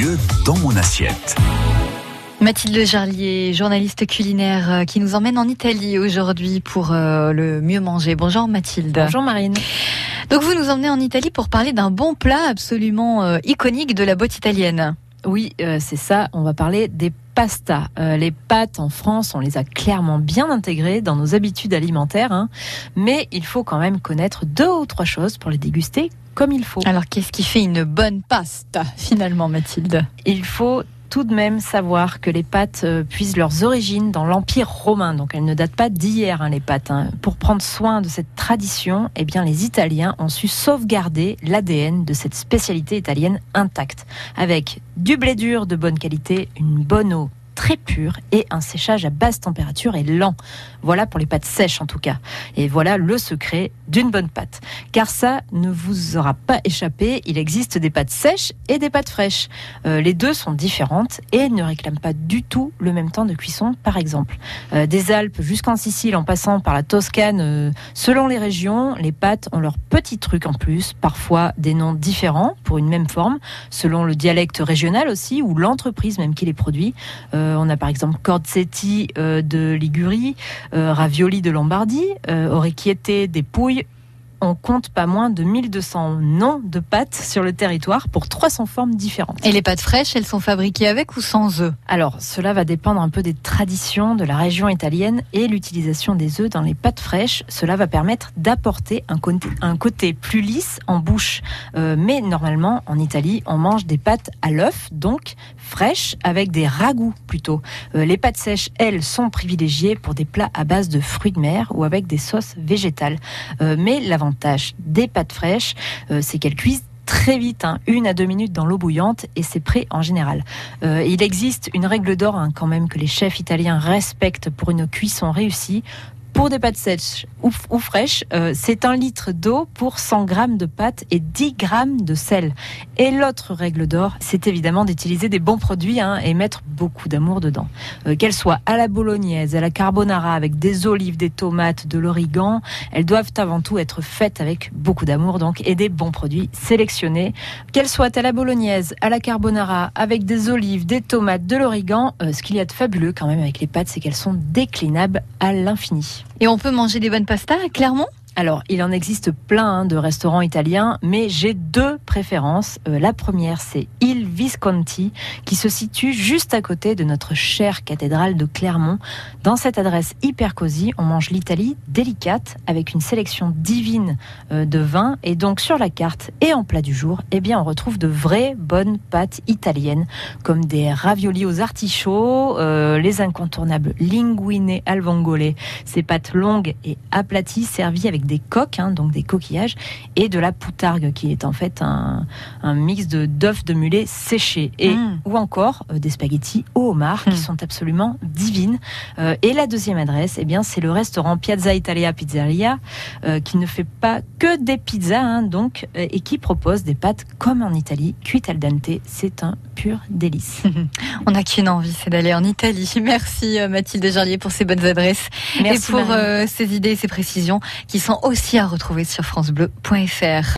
mieux dans mon assiette. Mathilde Jarlier, journaliste culinaire euh, qui nous emmène en Italie aujourd'hui pour euh, le mieux manger. Bonjour Mathilde. Bonjour Marine. Donc vous nous emmenez en Italie pour parler d'un bon plat absolument euh, iconique de la botte italienne. Oui, c'est ça. On va parler des pastas. les pâtes en France, on les a clairement bien intégrées dans nos habitudes alimentaires, hein. mais il faut quand même connaître deux ou trois choses pour les déguster comme il faut. Alors qu'est-ce qui fait une bonne pasta finalement, Mathilde? Il faut tout de même savoir que les pâtes euh, puisent leurs origines dans l'Empire romain. Donc elles ne datent pas d'hier, hein, les pâtes. Hein. Pour prendre soin de cette tradition, eh bien, les Italiens ont su sauvegarder l'ADN de cette spécialité italienne intacte. Avec du blé dur de bonne qualité, une bonne eau très pur et un séchage à basse température et lent. Voilà pour les pâtes sèches en tout cas. Et voilà le secret d'une bonne pâte. Car ça ne vous aura pas échappé, il existe des pâtes sèches et des pâtes fraîches. Euh, les deux sont différentes et ne réclament pas du tout le même temps de cuisson par exemple. Euh, des Alpes jusqu'en Sicile en passant par la Toscane, euh, selon les régions, les pâtes ont leurs petits trucs en plus, parfois des noms différents pour une même forme, selon le dialecte régional aussi ou l'entreprise même qui les produit. On a par exemple Corsetti euh, de Ligurie, euh, Ravioli de Lombardie, Orecchiette des Pouilles on compte pas moins de 1200 noms de pâtes sur le territoire pour 300 formes différentes. Et les pâtes fraîches, elles sont fabriquées avec ou sans œufs? Alors, cela va dépendre un peu des traditions de la région italienne et l'utilisation des œufs dans les pâtes fraîches. Cela va permettre d'apporter un côté, un côté plus lisse en bouche. Euh, mais normalement, en Italie, on mange des pâtes à l'œuf, donc fraîches, avec des ragoûts plutôt. Euh, les pâtes sèches, elles, sont privilégiées pour des plats à base de fruits de mer ou avec des sauces végétales. Euh, mais des pâtes fraîches, euh, c'est qu'elles cuisent très vite, hein, une à deux minutes dans l'eau bouillante et c'est prêt en général. Euh, il existe une règle d'or hein, quand même que les chefs italiens respectent pour une cuisson réussie. Pour des pâtes sèches ou, fraîches, euh, c'est un litre d'eau pour 100 grammes de pâtes et 10 grammes de sel. Et l'autre règle d'or, c'est évidemment d'utiliser des bons produits hein, et mettre beaucoup d'amour dedans. Euh, qu'elles soient à la bolognaise, à la carbonara, avec des olives, des tomates, de l'origan, elles doivent avant tout être faites avec beaucoup d'amour donc et des bons produits sélectionnés. Qu'elles soient à la bolognaise, à la carbonara, avec des olives, des tomates, de l'origan, euh, ce qu'il y a de fabuleux quand même avec les pâtes, c'est qu'elles sont déclinables à l'infini. Et on peut manger des bonnes pastas clairement alors, il en existe plein hein, de restaurants italiens, mais j'ai deux préférences. Euh, la première, c'est Il Visconti, qui se situe juste à côté de notre chère cathédrale de Clermont. Dans cette adresse hyper cosy, on mange l'Italie délicate, avec une sélection divine euh, de vins. Et donc, sur la carte et en plat du jour, eh bien, on retrouve de vraies bonnes pâtes italiennes, comme des raviolis aux artichauts, euh, les incontournables linguine al vongole, ces pâtes longues et aplaties, servies avec des coques, hein, donc des coquillages, et de la poutargue, qui est en fait un, mix de d'œufs de mulet séchés, et mm. ou encore euh, des spaghettis au homard qui mm. sont absolument divines. Euh, et la deuxième adresse, eh bien, c'est le restaurant Piazza Italia Pizzeria, euh, qui ne fait pas que des pizzas, hein, donc, et qui propose des pâtes comme en Italie, cuites al dente. C'est un pur délice. On n'a qu'une envie, c'est d'aller en Italie. Merci Mathilde Jarlier pour ces bonnes adresses Merci et pour ces idées et ces précisions qui sont aussi à retrouver sur francebleu.fr.